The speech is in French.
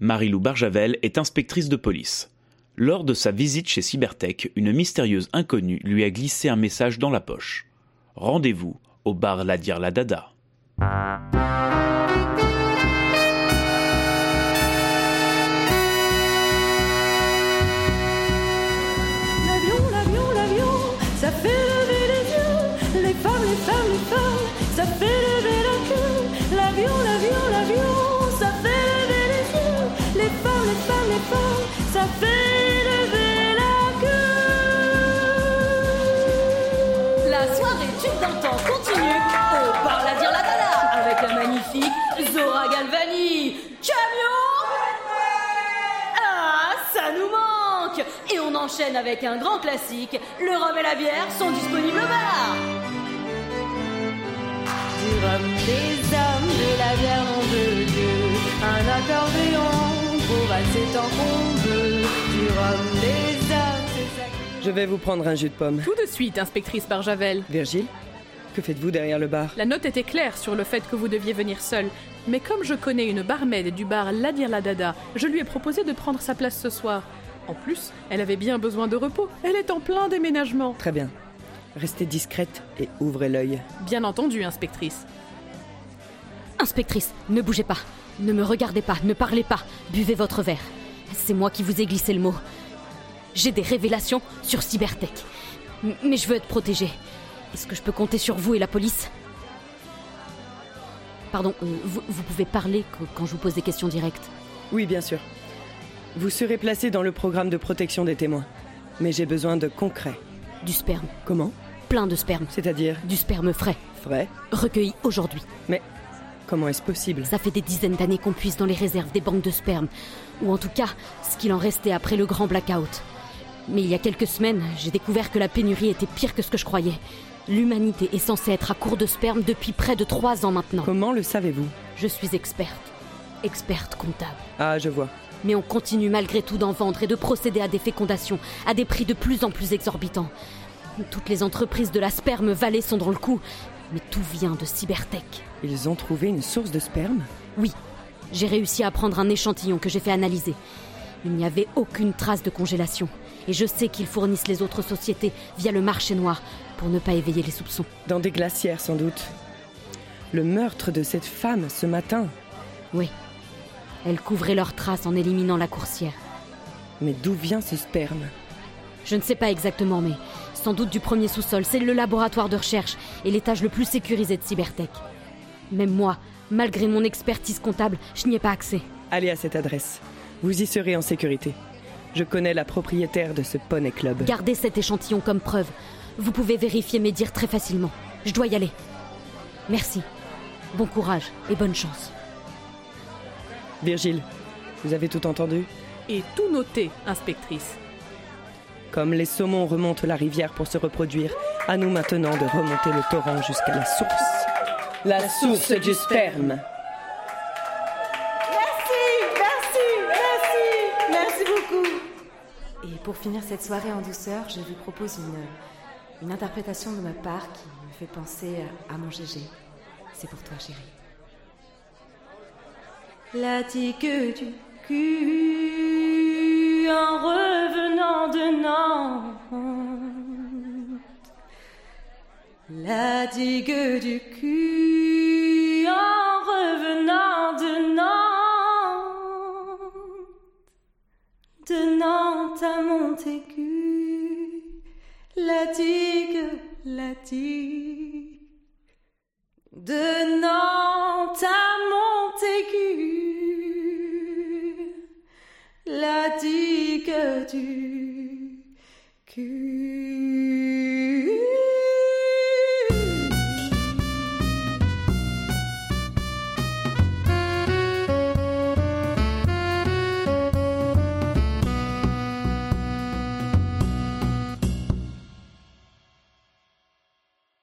Marie-Lou Barjavel est inspectrice de police. Lors de sa visite chez Cybertech, une mystérieuse inconnue lui a glissé un message dans la poche. Rendez-vous au bar La Dire La Dada. Zora Galvani. Camion Ah, ça nous manque Et on enchaîne avec un grand classique. Le rhum et la bière sont disponibles au bar. Du rhum, des hommes, de la bière en deux lieux. Un accordéon pour valser tant qu'on veut. Du rhum, des hommes, c'est ça. Je vais vous prendre un jus de pomme. Tout de suite, inspectrice Barjavel. Virgile, que faites-vous derrière le bar? La note était claire sur le fait que vous deviez venir seul. Mais comme je connais une barmaid du bar La Dire La Dada, je lui ai proposé de prendre sa place ce soir. En plus, elle avait bien besoin de repos. Elle est en plein déménagement. Très bien. Restez discrète et ouvrez l'œil. Bien entendu, inspectrice. Inspectrice, ne bougez pas. Ne me regardez pas, ne parlez pas. Buvez votre verre. C'est moi qui vous ai glissé le mot. J'ai des révélations sur Cybertech. M- Mais je veux être protégée. Est-ce que je peux compter sur vous et la police Pardon, euh, vous, vous pouvez parler quand je vous pose des questions directes. Oui, bien sûr. Vous serez placé dans le programme de protection des témoins. Mais j'ai besoin de concret. Du sperme. Comment Plein de sperme. C'est-à-dire Du sperme frais. frais Recueilli aujourd'hui. Mais comment est-ce possible Ça fait des dizaines d'années qu'on puise dans les réserves des banques de sperme. Ou en tout cas, ce qu'il en restait après le grand blackout. Mais il y a quelques semaines, j'ai découvert que la pénurie était pire que ce que je croyais. L'humanité est censée être à court de sperme depuis près de trois ans maintenant. Comment le savez-vous? Je suis experte. Experte comptable. Ah, je vois. Mais on continue malgré tout d'en vendre et de procéder à des fécondations à des prix de plus en plus exorbitants. Toutes les entreprises de la sperme vallée sont dans le coup. Mais tout vient de Cybertech. Ils ont trouvé une source de sperme? Oui, j'ai réussi à prendre un échantillon que j'ai fait analyser. Il n'y avait aucune trace de congélation. Et je sais qu'ils fournissent les autres sociétés via le marché noir pour ne pas éveiller les soupçons. Dans des glacières, sans doute. Le meurtre de cette femme ce matin. Oui. Elles couvraient leurs traces en éliminant la coursière. Mais d'où vient ce sperme? Je ne sais pas exactement, mais sans doute du premier sous-sol. C'est le laboratoire de recherche et l'étage le plus sécurisé de Cybertech. Même moi, malgré mon expertise comptable, je n'y ai pas accès. Allez à cette adresse. Vous y serez en sécurité. Je connais la propriétaire de ce poney club. Gardez cet échantillon comme preuve. Vous pouvez vérifier mes dires très facilement. Je dois y aller. Merci. Bon courage et bonne chance. Virgile, vous avez tout entendu? Et tout noté, inspectrice. Comme les saumons remontent la rivière pour se reproduire, à nous maintenant de remonter le torrent jusqu'à la source. La source du sperme. Merci, merci, merci, merci beaucoup. Et pour finir cette soirée en douceur, je vous propose une, une interprétation de ma part qui me fait penser à mon GG. C'est pour toi, chérie. La tique du cul en revenant de Nantes. La digue du cul en revenant de Nantes. De Nantes à Montaigu. La digue, la digue. De Nantes à Montaigu. La digue du cul.